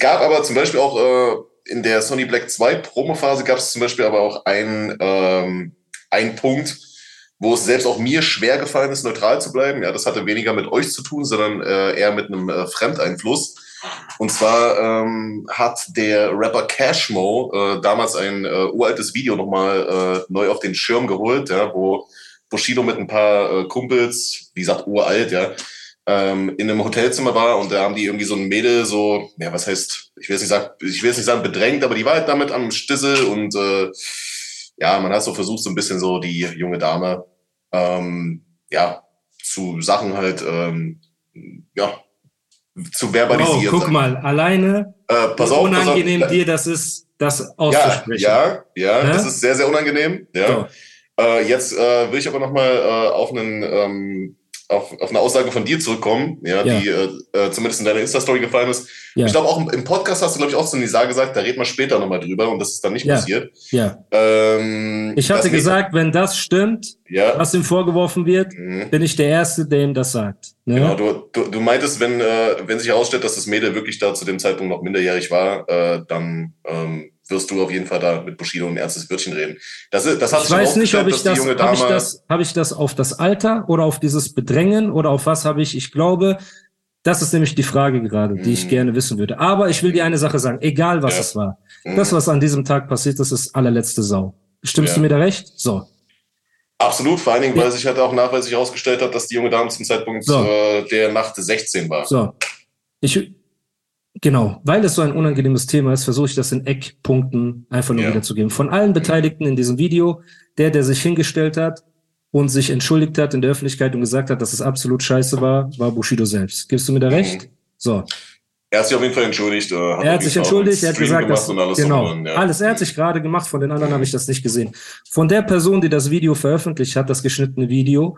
Gab aber zum Beispiel auch äh, in der Sony Black 2 Promophase gab es zum Beispiel aber auch einen, ähm, einen Punkt, wo es selbst auch mir schwer gefallen ist, neutral zu bleiben. Ja, das hatte weniger mit euch zu tun, sondern äh, eher mit einem äh, Fremdeinfluss. Und zwar ähm, hat der Rapper Cashmo äh, damals ein äh, uraltes Video nochmal äh, neu auf den Schirm geholt, ja, wo Bushido mit ein paar äh, Kumpels, wie gesagt, uralt, ja, ähm, in einem Hotelzimmer war und da haben die irgendwie so ein Mädel so, ja, was heißt, ich will jetzt nicht sagen, ich will jetzt nicht sagen bedrängt, aber die war halt damit am Stissel und äh, ja, man hat so versucht, so ein bisschen so die junge Dame ähm, ja, zu Sachen halt ähm, ja, zu verbalisieren. Oh, guck mal, alleine äh, pass auf, unangenehm pass auf. dir das ist, das Ja, auszusprechen. ja, ja, Ne? das ist sehr, sehr unangenehm. Ja. So. Äh, jetzt äh, will ich aber nochmal äh, auf, einen, ähm, auf, auf eine Aussage von dir zurückkommen, ja, Ja. die äh, äh, zumindest in deiner Insta-Story gefallen ist. Ja. Ich glaube, auch im, Podcast hast du, glaube ich, auch so eine Sage gesagt, da reden wir später nochmal drüber und das ist dann nicht passiert. Ja. Ähm, Ich hatte gesagt, wenn das stimmt, was ihm vorgeworfen wird, Mhm. bin ich der Erste, der ihm das sagt. Ne? Genau, du, du, du meintest, wenn, äh, wenn sich herausstellt, dass das Mädel wirklich da zu dem Zeitpunkt noch minderjährig war, äh, dann ähm, wirst du auf jeden Fall da mit Bushido ein ernstes Wörtchen reden. Das, ist- das hat Ich weiß nicht, ob ich das, habe ich das, habe ich das auf das Alter oder auf dieses Bedrängen oder auf was habe ich, ich glaube, das ist nämlich die Frage gerade, die ich Mhm. gerne wissen würde. Aber ich will dir eine Sache sagen, egal was Ja. es war. Mhm. Das, was an diesem Tag passiert ist, ist allerletzte Sau. Stimmst Ja. du mir da recht? So. Absolut, vor allen Dingen, Ja. weil sich halt auch nachweislich herausgestellt hat, dass die junge Dame zum Zeitpunkt So. äh, der Nacht 16 war. So. Ich, genau, weil es so ein unangenehmes Thema ist, versuche ich das in Eckpunkten einfach nur Ja. wiederzugeben. Von allen Beteiligten in diesem Video, der, der sich hingestellt hat und sich entschuldigt hat in der Öffentlichkeit und gesagt hat, dass es absolut scheiße war, war Bushido selbst. Gibst du mir da recht? Mhm. So. Er hat sich auf jeden Fall entschuldigt. Äh, Er auf hat sich entschuldigt, er hat gesagt, dass, alles genau, dran, ja. alles, er hat sich gerade gemacht, von den anderen habe ich das nicht gesehen. Von der Person, die das Video veröffentlicht hat, das geschnittene Video,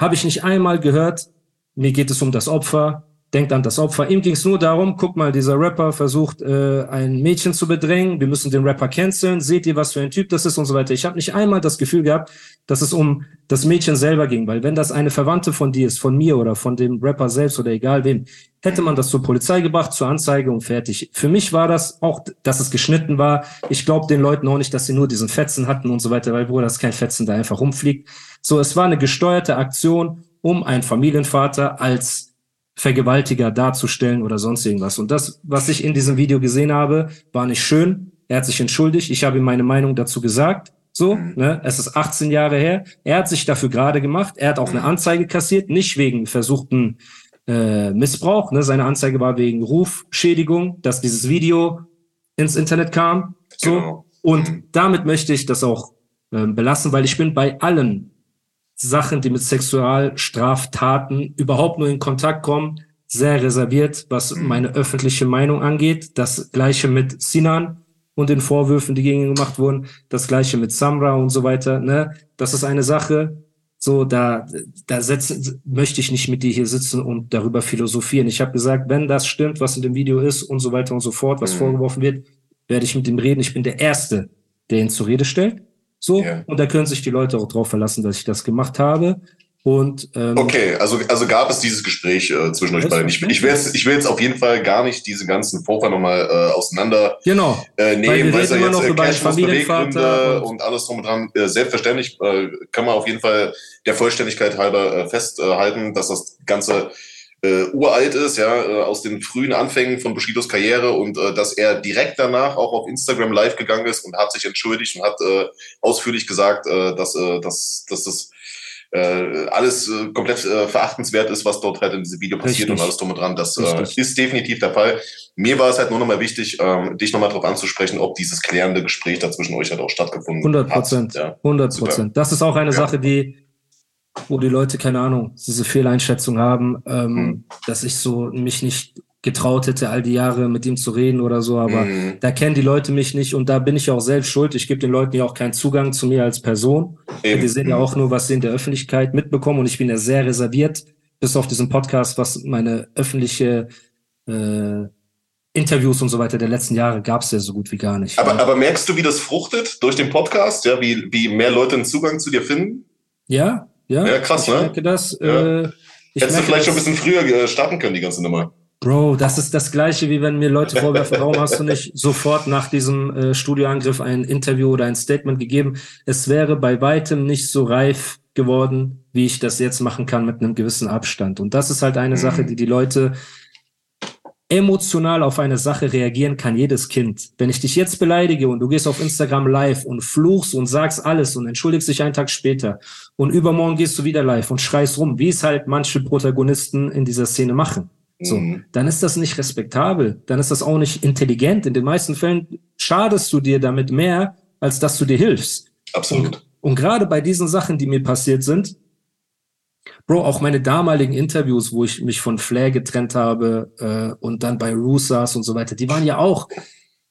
habe ich nicht einmal gehört, mir geht es um das Opfer, denkt an das Opfer. Ihm ging es nur darum, guck mal, dieser Rapper versucht, äh, ein Mädchen zu bedrängen, wir müssen den Rapper canceln, seht ihr, was für ein Typ das ist und so weiter. Ich habe nicht einmal das Gefühl gehabt, dass es um das Mädchen selber ging, weil wenn das eine Verwandte von dir ist, von mir oder von dem Rapper selbst oder egal wem, hätte man das zur Polizei gebracht, zur Anzeige und fertig. Für mich war das auch, dass es geschnitten war. Ich glaube den Leuten auch nicht, dass sie nur diesen Fetzen hatten und so weiter, weil Bruder, das kein Fetzen, der einfach rumfliegt. So, es war eine gesteuerte Aktion, um einen Familienvater als Vergewaltiger darzustellen oder sonst irgendwas. Und das, was ich in diesem Video gesehen habe, war nicht schön. Er hat sich entschuldigt. Ich habe ihm meine Meinung dazu gesagt. So, ne, es ist 18 Jahre her. Er hat sich dafür gerade gemacht. Er hat auch eine Anzeige kassiert, nicht wegen versuchten äh, Missbrauch. Ne? Seine Anzeige war wegen Rufschädigung, dass dieses Video ins Internet kam. So. Genau. Und Mhm. damit möchte ich das auch ähm, belassen, weil ich bin bei allen Sachen, die mit Sexualstraftaten überhaupt nur in Kontakt kommen, sehr reserviert, was Mhm. meine öffentliche Meinung angeht. Das gleiche mit Sinan und den Vorwürfen, die gegen ihn gemacht wurden. Das gleiche mit Samra und so weiter. Ne? Das ist eine Sache, so da, da setzen, möchte ich nicht mit dir hier sitzen und darüber philosophieren. Ich habe gesagt, wenn das stimmt, was in dem Video ist und so weiter und so fort, was Mhm. vorgeworfen wird, werde ich mit ihm reden. Ich bin der Erste, der ihn zur Rede stellt. So, Ja. und da können sich die Leute auch drauf verlassen, dass ich das gemacht habe. Und ähm, Okay, also, also gab es dieses Gespräch äh, zwischen euch beiden. Ich, ich, will jetzt, ich will jetzt auf jeden Fall gar nicht diese ganzen Vorfall nochmal äh, auseinander genau, äh, Weil nehmen, weil es ja jetzt noch äh, über einen Cashflows Familienvater Beweggründe und- und, alles drum und dran. Äh, selbstverständlich äh, kann man auf jeden Fall der Vollständigkeit halber äh, festhalten, dass das Ganze äh, uralt ist, ja, äh, aus den frühen Anfängen von Bushidos Karriere und äh, dass er direkt danach auch auf Instagram live gegangen ist und hat sich entschuldigt und hat äh, ausführlich gesagt, äh, dass, äh, dass, dass das äh, alles äh, komplett äh, verachtenswert ist, was dort halt in diesem Video passiert Richtig. und alles drum und dran. Das äh, ist definitiv der Fall. Mir war es halt nur nochmal wichtig, ähm, dich nochmal darauf anzusprechen, ob dieses klärende Gespräch dazwischen euch halt auch stattgefunden 100 Prozent. hat. Ja. 100 Prozent. Das ist auch eine Ja. Sache, die wo die Leute, keine Ahnung, diese Fehleinschätzung haben, ähm, Mhm. dass ich so mich nicht getraut hätte, all die Jahre mit ihm zu reden oder so, aber Mhm. da kennen die Leute mich nicht und da bin ich ja auch selbst schuld. Ich gebe den Leuten ja auch keinen Zugang zu mir als Person. Eben. Die sehen ja auch nur, was sie in der Öffentlichkeit mitbekommen und ich bin ja sehr reserviert, bis auf diesen Podcast, was meine öffentliche äh, Interviews und so weiter der letzten Jahre gab es ja so gut wie gar nicht. Aber, aber merkst du, wie das fruchtet durch den Podcast? Ja, wie, wie mehr Leute einen Zugang zu dir finden? ja, ja, Ja, krass, ich ne? merke das. Ja. Äh, ich Hättest du vielleicht schon ein bisschen früher äh, starten können, die ganze Nummer. Bro, das ist das Gleiche, wie wenn mir Leute vorwerfen, warum hast du nicht sofort nach diesem äh, Studioangriff ein Interview oder ein Statement gegeben? Es wäre bei weitem nicht so reif geworden, wie ich das jetzt machen kann mit einem gewissen Abstand. Und das ist halt eine Mhm. Sache, die die Leute emotional auf eine Sache reagieren kann jedes Kind. Wenn ich dich jetzt beleidige und du gehst auf Instagram live und fluchst und sagst alles und entschuldigst dich einen Tag später und übermorgen gehst du wieder live und schreist rum, wie es halt manche Protagonisten in dieser Szene machen. So, Mhm. dann ist das nicht respektabel, dann ist das auch nicht intelligent. In den meisten Fällen schadest du dir damit mehr, als dass du dir hilfst. Absolut. Und gerade bei diesen Sachen, die mir passiert sind, Bro, auch meine damaligen Interviews, wo ich mich von Flair getrennt habe äh, und dann bei Rusas und so weiter, die waren ja auch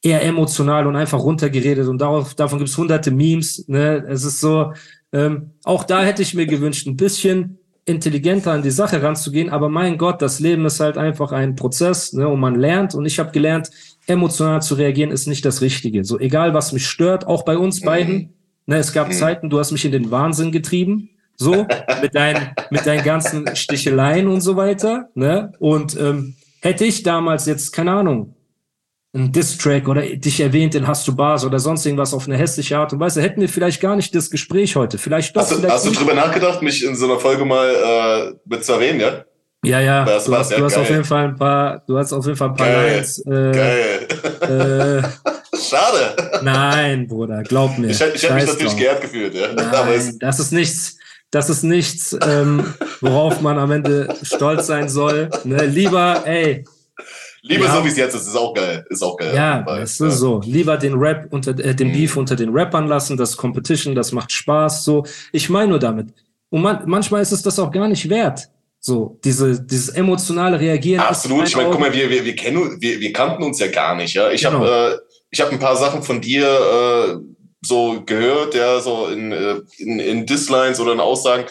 eher emotional und einfach runtergeredet und darauf, davon gibt's hunderte Memes. Ne? Es ist so, ähm, auch da hätte ich mir gewünscht, ein bisschen intelligenter an die Sache ranzugehen, aber mein Gott, das Leben ist halt einfach ein Prozess ne? und man lernt und ich habe gelernt, emotional zu reagieren ist nicht das Richtige. So egal, was mich stört, auch bei uns beiden. Ne, es gab Mhm. Zeiten, du hast mich in den Wahnsinn getrieben, so mit deinen mit deinen ganzen Sticheleien und so weiter. Ne? Und ähm, hätte ich damals jetzt keine Ahnung ein Diss-Track oder dich erwähnt in Hast du Bars oder sonst irgendwas auf eine hässliche Art und Weise, hätten wir vielleicht gar nicht das Gespräch heute. Vielleicht doch. Hast du, hast du drüber nachgedacht, mich in so einer Folge mal äh, mit zu erwähnen, ja? ja, ja. Das du hast, ja, du hast geil. auf jeden Fall ein paar, du hast auf jeden Fall ein paar Geil. Lines. Äh, Geil. äh, Schade. nein, Bruder, glaub mir. Ich, hätte- ich hätte mich natürlich geehrt gefühlt, ja. Aber Nein, das ist nichts, das ist nichts, ähm, worauf man am Ende stolz sein soll. Ne? Lieber, ey, Liebe Ja. so wie es jetzt ist, ist auch geil. Ist auch geil. ja, das ist so. Lieber den Rap unter, äh, den Mhm. Beef unter den Rappern lassen, das Competition, das macht Spaß, so. Ich meine nur damit. Und man, manchmal ist es das auch gar nicht wert. So, diese, dieses emotionale Reagieren. Absolut. in Ich meine, guck mal, wir, wir, wir, kennen, wir, wir kannten uns ja gar nicht. Ja? Ich Genau. habe äh, ich hab ein paar Sachen von dir äh, so gehört, ja, so in, äh, in, in Dislines oder in Aussagen,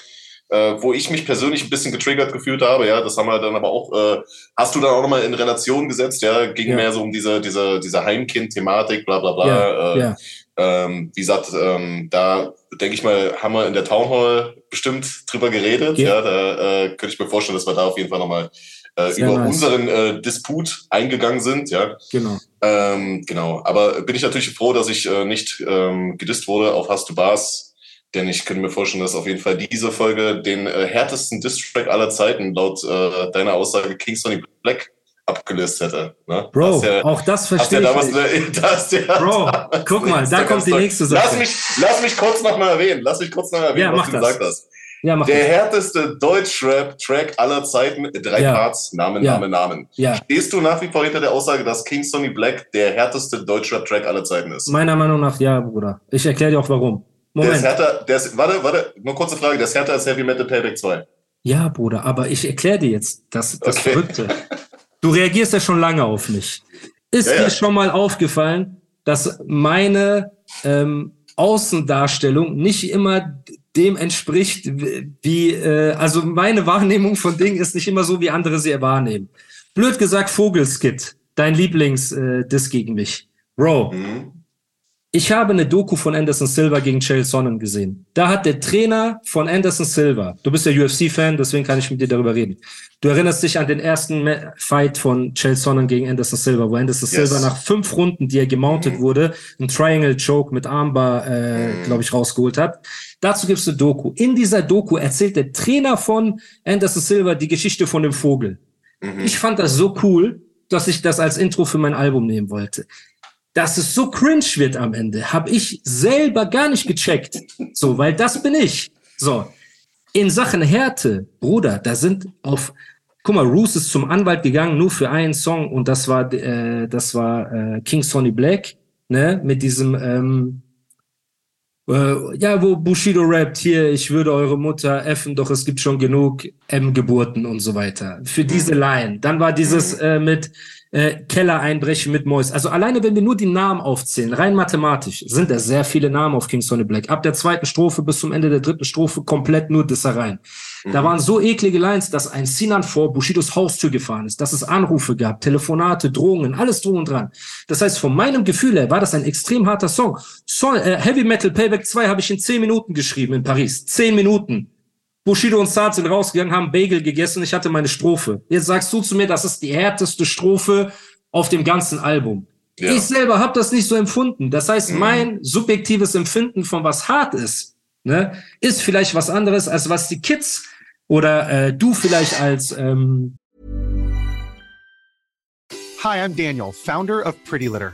äh, wo ich mich persönlich ein bisschen getriggert gefühlt habe. Ja, das haben wir dann aber auch, äh, hast du dann auch nochmal in Relation gesetzt, ja, ging Ja. mehr so um diese, diese, diese Heimkind-Thematik, bla bla bla. Ja, äh, ja. Ähm, wie gesagt, ähm, da denke ich mal, haben wir in der Town Hall bestimmt drüber geredet. Ja. Ja, da äh, könnte ich mir vorstellen, dass wir da auf jeden Fall nochmal äh, über nice. unseren äh, Disput eingegangen sind. Ja, Genau. ähm, genau. Aber bin ich natürlich froh, dass ich äh, nicht ähm, gedisst wurde auf Hast du Bars. Denn ich könnte mir vorstellen, dass auf jeden Fall diese Folge den äh, härtesten Diss-Track aller Zeiten laut äh, deiner Aussage King Sonny Black abgelöst hätte. Ne? Bro, ja, auch das ja verstehe ich damals, nicht. ne, da hast ja, Bro, guck mal, da kommt die nächste Sache. Lass mich, lass mich kurz noch mal erwähnen. Lass mich kurz noch mal erwähnen, Ja, was mach du das. gesagt hast. Ja, Der das. härteste Deutschrap-Track aller Zeiten, drei Ja. Parts, Namen, Ja. Namen, Namen. Ja, Stehst du nach wie vor hinter der Aussage, dass King Sonny Black der härteste Deutschrap-Track aller Zeiten ist? meiner Meinung nach ja, Bruder. Ich erkläre dir auch warum. Der ist Moment. härter, der ist, warte, warte, nur kurze Frage, der ist härter als Heavy Metal Payback 2. Ja, Bruder, aber ich erkläre dir jetzt das, das Okay. Verrückte. Du reagierst ja schon lange auf mich. Ist dir schon mal aufgefallen, dass meine ähm, Außendarstellung nicht immer dem entspricht, wie, äh, also meine Wahrnehmung von Dingen ist nicht immer so, wie andere sie wahrnehmen. Blöd gesagt, Vogelskit, dein Lieblings-Diss gegen mich. Bro, Mhm. Ich habe eine Doku von Anderson Silva gegen Chael Sonnen gesehen. Da hat der Trainer von Anderson Silva, du bist ja UFC-Fan, deswegen kann ich mit dir darüber reden. Du erinnerst dich an den ersten Fight von Chael Sonnen gegen Anderson Silva, wo Anderson Yes. Silva nach fünf Runden, die er gemountet wurde, einen Triangle Choke mit Armbar, äh, Mhm. glaube ich, rausgeholt hat. Dazu gibt's eine Doku. In dieser Doku erzählt der Trainer von Anderson Silva die Geschichte von dem Vogel. Mhm. Ich fand das so cool, dass ich das als Intro für mein Album nehmen wollte. Dass es so cringe wird am Ende, habe ich selber gar nicht gecheckt. So, weil das bin ich. So. In Sachen Härte, Bruder, da sind auf, guck mal, Roos ist zum Anwalt gegangen, nur für einen Song und das war, äh, das war äh, King Sonny Black, ne, mit diesem, ähm, Äh, ja, wo Bushido rappt, hier, ich würde eure Mutter effen, doch es gibt schon genug M-Geburten und so weiter. Für diese Line. Dann war dieses äh, mit äh, Keller einbrechen mit Mois. Also alleine, wenn wir nur die Namen aufzählen, rein mathematisch, sind da sehr viele Namen auf King Sonny Black. Ab der zweiten Strophe bis zum Ende der dritten Strophe komplett nur Dissereien. Da Mhm. waren so eklige Lines, dass ein Sinan vor Bushidos Haustür gefahren ist, dass es Anrufe gab, Telefonate, Drohungen, alles drum und dran. Das heißt, von meinem Gefühl her war das ein extrem harter Song. Song äh, Heavy Metal Payback 2 habe ich in 10 Minuten geschrieben in Paris. 10 Minuten. Bushido und Saad sind rausgegangen, haben Bagel gegessen und ich hatte meine Strophe. Jetzt sagst du zu mir, das ist die härteste Strophe auf dem ganzen Album. Ja. Ich selber habe das nicht so empfunden. Das heißt, Mhm. mein subjektives Empfinden von was hart ist, ne, ist vielleicht was anderes, als was die Kids oder äh, du vielleicht als ähm, Hi, I'm Daniel, founder of Pretty Litter.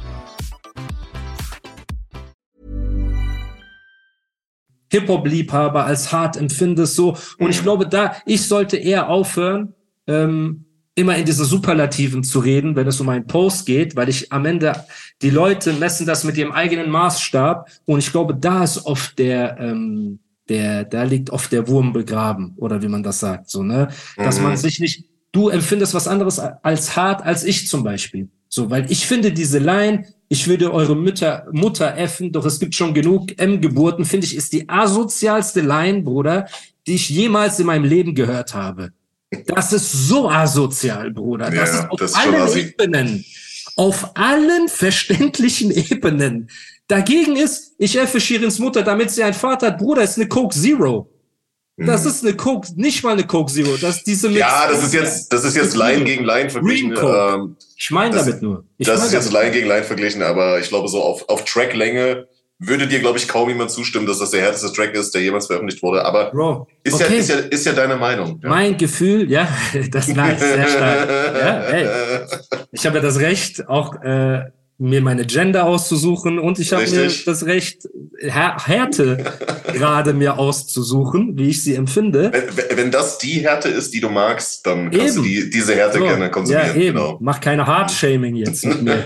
Hip-Hop-Liebhaber als hart empfindest, so. Und ich glaube, da, ich sollte eher aufhören, ähm, immer in diese Superlativen zu reden, wenn es um einen Post geht, weil ich am Ende, die Leute messen das mit ihrem eigenen Maßstab und ich glaube, da ist oft der, ähm, der, da liegt oft der Wurm begraben, oder wie man das sagt, so, ne? Dass man sich nicht, du empfindest was anderes als hart als ich zum Beispiel. So, weil ich finde diese Line, ich würde eure Mütter, Mutter effen, doch es gibt schon genug M-Geburten, finde ich, ist die asozialste Line, Bruder, die ich jemals in meinem Leben gehört habe. Das ist so asozial, Bruder. Das Ja, ist auf das ist allen assi. Ebenen. Auf allen verständlichen Ebenen. Dagegen ist, ich effe Shirins Mutter, damit sie einen Vater hat. Bruder, ist eine Coke Zero. Das ist eine Coke, nicht mal eine Coke Zero. Das ist diese Mhm. Ja, Mix- das ist jetzt, das ist jetzt Line gegen Line verglichen. Ähm, Ich meine damit nur. Ich das ist jetzt Line gegen Line verglichen, aber ich glaube, so auf, auf Tracklänge würde dir, glaube ich, kaum jemand zustimmen, dass das der härteste Track ist, der jemals veröffentlicht wurde. Aber Bro, ist, ja, okay. ist, ja, ist ja deine Meinung. Ja. Mein Gefühl, ja, das ist nice, sehr stark. Ja, hey, ich habe ja das Recht, auch äh, mir meine Gender auszusuchen und ich habe mir das Recht, Här Härte gerade mir auszusuchen, wie ich sie empfinde. Wenn, wenn das die Härte ist, die du magst, dann kannst Eben. du die, diese Härte So, gerne konsumieren. ja, eben. Genau. Mach keine Hard-Shaming jetzt mit mir.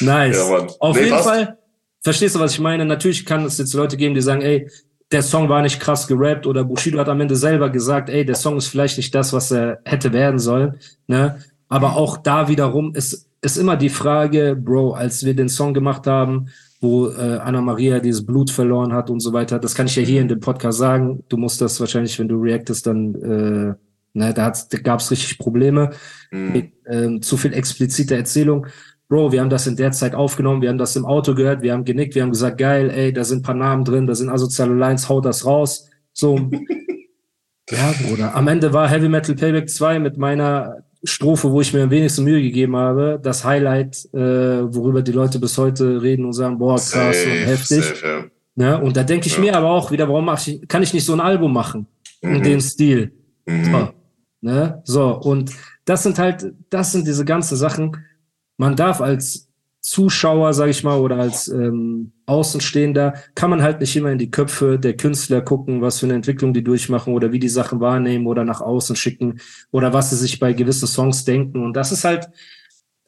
Nice. Ja. Auf Nee, jeden passt. Fall, verstehst du, was ich meine? Natürlich kann es jetzt Leute geben, die sagen, ey, der Song war nicht krass gerappt oder Bushido hat am Ende selber gesagt, ey, der Song ist vielleicht nicht das, was er hätte werden sollen. Ne? Aber auch da wiederum ist, ist immer die Frage, Bro, als wir den Song gemacht haben, wo äh, Anna Maria dieses Blut verloren hat und so weiter, das kann ich ja hier in dem Podcast sagen. Du musst das wahrscheinlich, wenn du reactest, dann, äh, ne, da, da gab es richtig Probleme Mhm. mit ähm, zu viel expliziter Erzählung. Bro, wir haben das in der Zeit aufgenommen, wir haben das im Auto gehört, wir haben genickt, wir haben gesagt, geil, ey, da sind ein paar Namen drin, da sind asoziale Lines, hau das raus. So. ja, Bruder. Am Ende war Heavy Metal Payback 2 mit meiner Strophe, wo ich mir am wenigsten Mühe gegeben habe, das Highlight, äh, worüber die Leute bis heute reden und sagen, boah, krass Safe, und heftig. safe, ja. Ne? Und da denke ich Ja. mir aber auch wieder, warum mach ich, kann ich nicht so ein Album machen? In Mhm. dem Stil. Mhm. So, ne? so, und das sind halt, das sind diese ganzen Sachen. Man darf als Zuschauer, sage ich mal, oder als ähm, Außenstehender, kann man halt nicht immer in die Köpfe der Künstler gucken, was für eine Entwicklung die durchmachen oder wie die Sachen wahrnehmen oder nach außen schicken oder was sie sich bei gewissen Songs denken. Und das ist halt,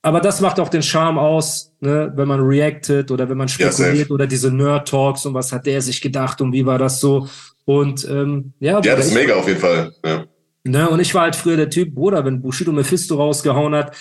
aber das macht auch den Charme aus, ne? wenn man reactet oder wenn man Ja, spekuliert safe. oder diese Nerd-Talks und was hat der sich gedacht und wie war das so. Und ähm, ja, Ja, das ist mega auf jeden Fall. Ja. Ne, und ich war halt früher der Typ, Bruder, wenn Bushido Mephisto rausgehauen hat,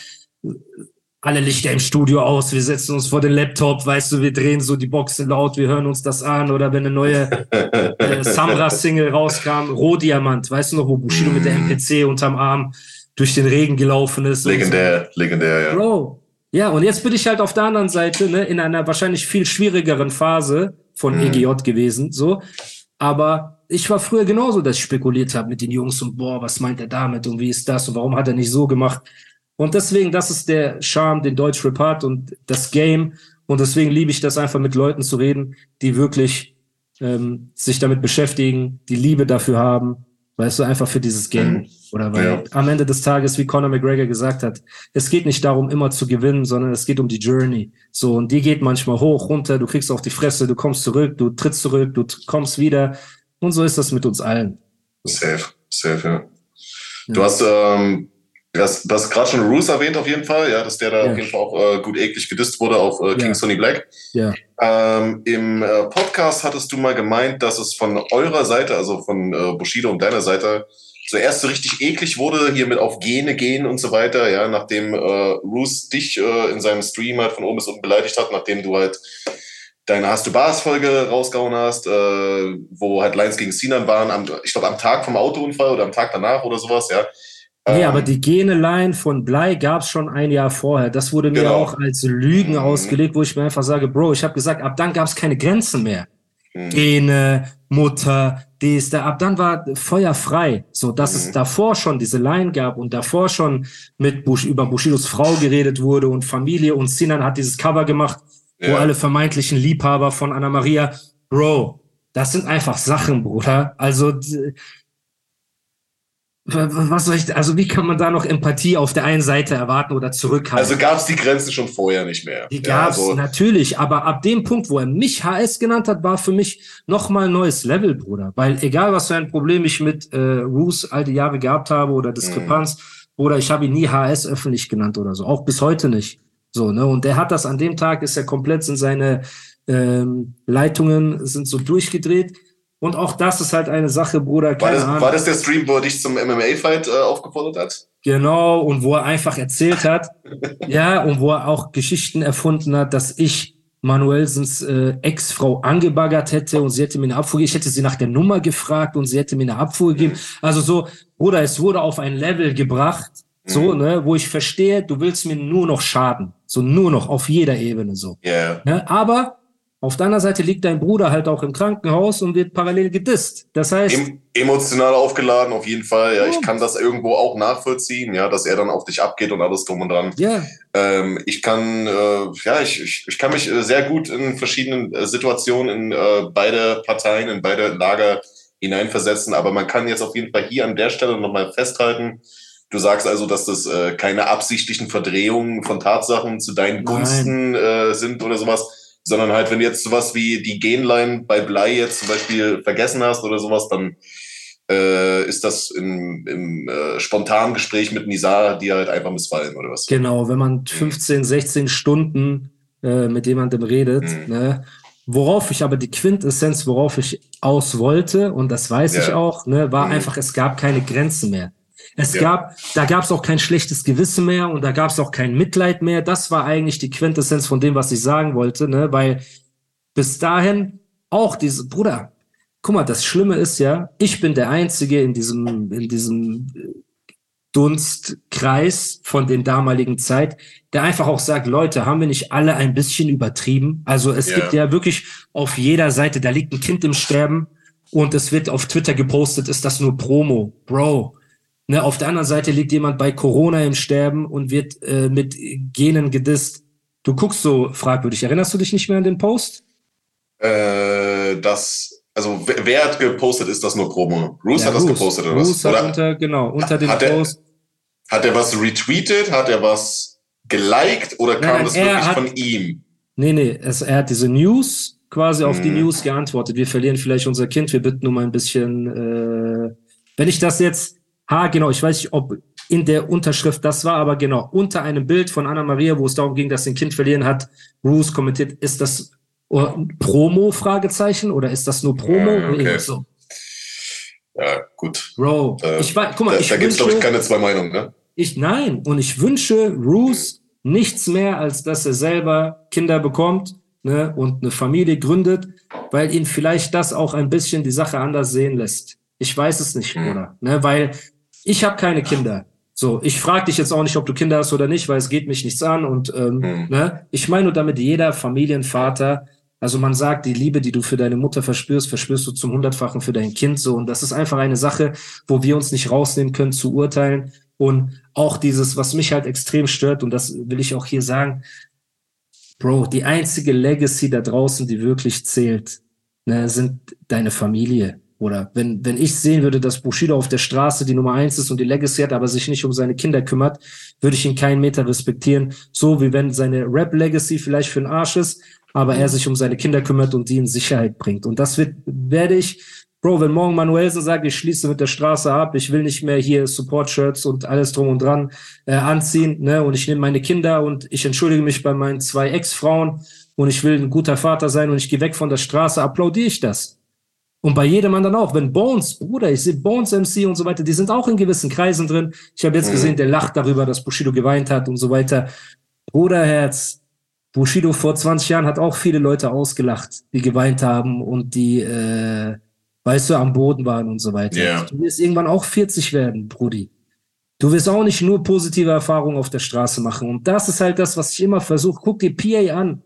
alle Lichter im Studio aus, wir setzen uns vor den Laptop, weißt du, wir drehen so die Boxen laut, wir hören uns das an oder wenn eine neue äh, Samra-Single rauskam, Rohdiamant, weißt du noch, wo Bushido mit der MPC unterm Arm durch den Regen gelaufen ist. Legendär, so. legendär, ja. Bro, ja, und jetzt bin ich halt auf der anderen Seite, ne, in einer wahrscheinlich viel schwierigeren Phase von mhm. EGJ gewesen, so. Aber ich war früher genauso, dass ich spekuliert habe mit den Jungs und boah, was meint er damit und wie ist das und warum hat er nicht so gemacht? Und deswegen, das ist der Charme, den Deutschrap hat und das Game. Und deswegen liebe ich das einfach mit Leuten zu reden, die wirklich ähm, sich damit beschäftigen, die Liebe dafür haben, weißt du, einfach für dieses Game. Mhm. Oder weil ja. am Ende des Tages, wie Conor McGregor gesagt hat, es geht nicht darum, immer zu gewinnen, sondern es geht um die Journey. So, und die geht manchmal hoch, runter, du kriegst auf die Fresse, du kommst zurück, du trittst zurück, du kommst wieder. Und so ist das mit uns allen. Safe, safe, ja. Du hast ähm, das, das gerade schon Roos erwähnt auf jeden Fall, ja, dass der da ja. auf jeden Fall auch äh, gut eklig gedisst wurde auf äh, King ja. Sonny Black. Ja. Ähm, Im äh, Podcast hattest du mal gemeint, dass es von eurer Seite, also von äh, Bushido und deiner Seite, zuerst so richtig eklig wurde, hier mit auf Gene gehen und so weiter, ja, nachdem äh, Roos dich äh, in seinem Stream halt von oben bis unten beleidigt hat, nachdem du halt deine Hast du Bars Folge rausgehauen hast, äh, wo halt Lines gegen Sinan waren, am, ich glaube am Tag vom Autounfall oder am Tag danach oder sowas, ja. Nee, ähm, aber die Gene-Line von Blei gab es schon ein Jahr vorher. Das wurde mir genau. auch als Lügen mhm. ausgelegt, wo ich mir einfach sage, Bro, ich habe gesagt, ab dann gab es keine Grenzen mehr. Mhm. Gene, Mutter, dies, da, ab dann war Feuer frei. So, dass mhm. es davor schon diese Line gab und davor schon mit Bush, über Bushidos Frau geredet wurde und Familie und Sinan hat dieses Cover gemacht, ja. wo alle vermeintlichen Liebhaber von Anna Maria, Bro, das sind einfach Sachen, Bruder. Also was soll ich, also wie kann man da noch Empathie auf der einen Seite erwarten oder zurückhalten? Also gab es die Grenzen schon vorher nicht mehr. Die gab es ja, also natürlich, aber ab dem Punkt, wo er mich HS genannt hat, war für mich nochmal ein neues Level, Bruder. Weil egal, was für ein Problem ich mit äh, Roos alte Jahre gehabt habe oder Diskrepanz, mhm. Bruder, ich habe ihn nie HS öffentlich genannt oder so, auch bis heute nicht. So, ne? Und der hat das an dem Tag, ist er komplett in seine ähm, Leitungen sind so durchgedreht. Und auch das ist halt eine Sache, Bruder. War das, war, das, der Stream, wo er dich zum MMA-Fight äh, aufgefordert hat? Genau, und wo er einfach erzählt hat, ja, und wo er auch Geschichten erfunden hat, dass ich Manuelsens äh, Ex-Frau angebaggert hätte und sie hätte mir eine Abfuhr gegeben. Ich hätte sie nach der Nummer gefragt und sie hätte mir eine Abfuhr gegeben. Also so, Bruder, es wurde auf ein Level gebracht, so, mhm. ne, wo ich verstehe, du willst mir nur noch schaden. So nur noch auf jeder Ebene so. Yeah. Ne, aber auf deiner Seite liegt dein Bruder halt auch im Krankenhaus und wird parallel gedisst. Das heißt. Em emotional aufgeladen, auf jeden Fall. Ja, oh. ich kann das irgendwo auch nachvollziehen, ja, dass er dann auf dich abgeht und alles drum und dran. Ja. Ähm, ich kann, äh, ja, ich, ich, ich kann mich äh, sehr gut in verschiedenen äh, Situationen in äh, beide Parteien, in beide Lager hineinversetzen. Aber man kann jetzt auf jeden Fall hier an der Stelle nochmal festhalten, Du sagst also, dass das äh, keine absichtlichen Verdrehungen von Tatsachen zu deinen Gunsten äh, sind oder sowas, sondern halt, wenn du jetzt sowas wie die Genline bei Blei jetzt zum Beispiel vergessen hast oder sowas, dann äh, ist das im, im äh, spontanen Gespräch mit Nisa dir halt einfach missfallen oder was? Genau, wenn man 15, 16 Stunden äh, mit jemandem redet, mhm. ne? Worauf ich aber die Quintessenz, worauf ich aus wollte, und das weiß ja. ich auch, ne, war mhm. einfach, es gab keine Grenzen mehr. Es ja. gab, da gab es auch kein schlechtes Gewissen mehr und da gab es auch kein Mitleid mehr. Das war eigentlich die Quintessenz von dem, was ich sagen wollte, ne? Weil bis dahin auch diese, Bruder, guck mal, das Schlimme ist ja, ich bin der Einzige in diesem, in diesem Dunstkreis von den damaligen Zeit, der einfach auch sagt, Leute, haben wir nicht alle ein bisschen übertrieben? Also es yeah. gibt ja wirklich auf jeder Seite, da liegt ein Kind im Sterben und es wird auf Twitter gepostet, ist das nur Promo. Bro, Ne, auf der anderen Seite liegt jemand bei Corona im Sterben und wird äh, mit Genen gedisst. Du guckst so fragwürdig. Erinnerst du dich nicht mehr an den Post? Äh, das, also wer, hat gepostet, ist das nur Promo? Bruce ja, hat Bruce. das gepostet oder Bruce was? Hat unter, genau, unter dem Post. Er, hat er was retweetet? Hat er was geliked oder kam nein, das wirklich hat, von ihm? Nee, nee, es, er hat diese News quasi hm. auf die hm. News geantwortet. Wir verlieren vielleicht unser Kind, wir bitten um ein bisschen, äh, wenn ich das jetzt Ha, genau, ich weiß nicht, ob in der Unterschrift das war, aber genau, unter einem Bild von Anna Maria, wo es darum ging, dass sie ein Kind verlieren hat, Bruce kommentiert, ist das Promo, Fragezeichen, oder ist das nur Promo? Ja, okay. so. ja gut. Bro, äh, ich weiß, guck mal, da, ich da gibt es, glaube ich, keine zwei Meinungen, ne? Ich, nein, und ich wünsche Bruce nichts mehr, als dass er selber Kinder bekommt ne, und eine Familie gründet, weil ihn vielleicht das auch ein bisschen die Sache anders sehen lässt. Ich weiß es nicht, mhm. Bruder. Ne, weil ich habe keine Kinder. So, ich frage dich jetzt auch nicht, ob du Kinder hast oder nicht, weil es geht mich nichts an. Und ähm, mhm. ne, ich meine nur damit, jeder Familienvater, also man sagt, die Liebe, die du für deine Mutter verspürst, verspürst du zum hundertfachen für dein Kind so. Und das ist einfach eine Sache, wo wir uns nicht rausnehmen können zu urteilen. Und auch dieses, was mich halt extrem stört, und das will ich auch hier sagen, Bro, die einzige Legacy da draußen, die wirklich zählt, ne, sind deine Familie. Oder wenn, wenn ich sehen würde, dass Bushido auf der Straße die Nummer eins ist und die Legacy hat, aber sich nicht um seine Kinder kümmert, würde ich ihn keinen Meter respektieren. So wie wenn seine Rap-Legacy vielleicht für den Arsch ist, aber er sich um seine Kinder kümmert und die in Sicherheit bringt. Und das wird, werde ich, Bro, wenn morgen Manuelsen sagt, ich schließe mit der Straße ab, ich will nicht mehr hier Support-Shirts und alles drum und dran äh, anziehen, ne, und ich nehme meine Kinder und ich entschuldige mich bei meinen zwei Ex-Frauen und ich will ein guter Vater sein und ich gehe weg von der Straße, applaudiere ich das. Und bei jedem anderen auch. Wenn Bones, Bruder, ich sehe Bones MC und so weiter, die sind auch in gewissen Kreisen drin. Ich habe jetzt mhm. gesehen, der lacht darüber, dass Bushido geweint hat und so weiter. Bruderherz, Bushido vor 20 Jahren hat auch viele Leute ausgelacht, die geweint haben und die, äh, weißt du, am Boden waren und so weiter. Yeah. Du wirst irgendwann auch 40 werden, Brudi. Du wirst auch nicht nur positive Erfahrungen auf der Straße machen. Und das ist halt das, was ich immer versuche. Guck dir PA an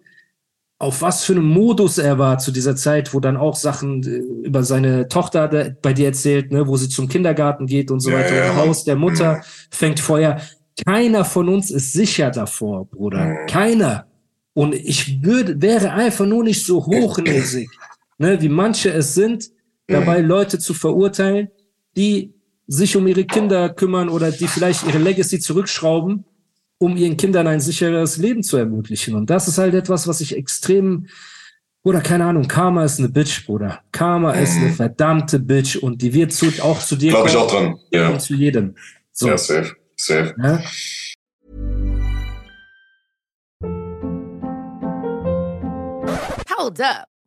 auf was für einem Modus er war zu dieser Zeit, wo dann auch Sachen äh, über seine Tochter bei dir erzählt, ne, wo sie zum Kindergarten geht und so ja, weiter. Ja, Haus der Mutter mhm. fängt Feuer. Keiner von uns ist sicher davor, Bruder. Mhm. Keiner. Und ich würde, wäre einfach nur nicht so hochnäsig, ne, wie manche es sind, dabei mhm. Leute zu verurteilen, die sich um ihre Kinder kümmern oder die vielleicht ihre Legacy zurückschrauben um ihren Kindern ein sicheres Leben zu ermöglichen. Und das ist halt etwas, was ich extrem, oder keine Ahnung, Karma ist eine Bitch, Bruder. Karma mhm. ist eine verdammte Bitch und die wird zu, auch zu dir Glaube ich auch dran, ja. Und zu jedem. So. Ja, safe, safe. Ja? Hold up.